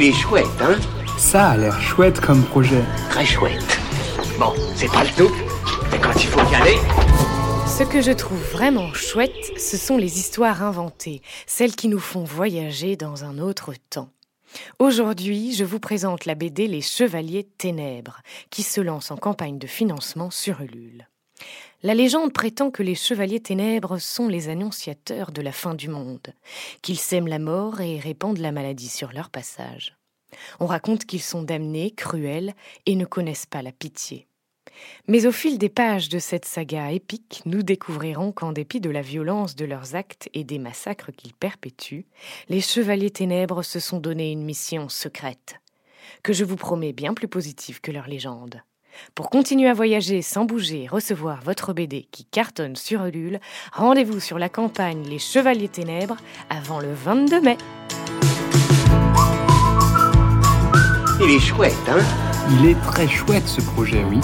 Il est chouette, hein Ça a l'air chouette comme projet. Très chouette. Bon, c'est pas le tout, mais quand il faut y aller... Ce que je trouve vraiment chouette, ce sont les histoires inventées, celles qui nous font voyager dans un autre temps. Aujourd'hui, je vous présente la BD Les Chevaliers Ténèbres, qui se lance en campagne de financement sur Ulule. La légende prétend que les chevaliers ténèbres sont les annonciateurs de la fin du monde, qu'ils sèment la mort et répandent la maladie sur leur passage. On raconte qu'ils sont damnés, cruels et ne connaissent pas la pitié. Mais au fil des pages de cette saga épique, nous découvrirons qu'en dépit de la violence de leurs actes et des massacres qu'ils perpétuent, les chevaliers ténèbres se sont donné une mission secrète, que je vous promets bien plus positive que leur légende. Pour continuer à voyager sans bouger et recevoir votre BD qui cartonne sur Ulule, rendez-vous sur la campagne Les Chevaliers Ténèbres avant le 22 mai. Il est chouette, hein? Il est très chouette ce projet, oui.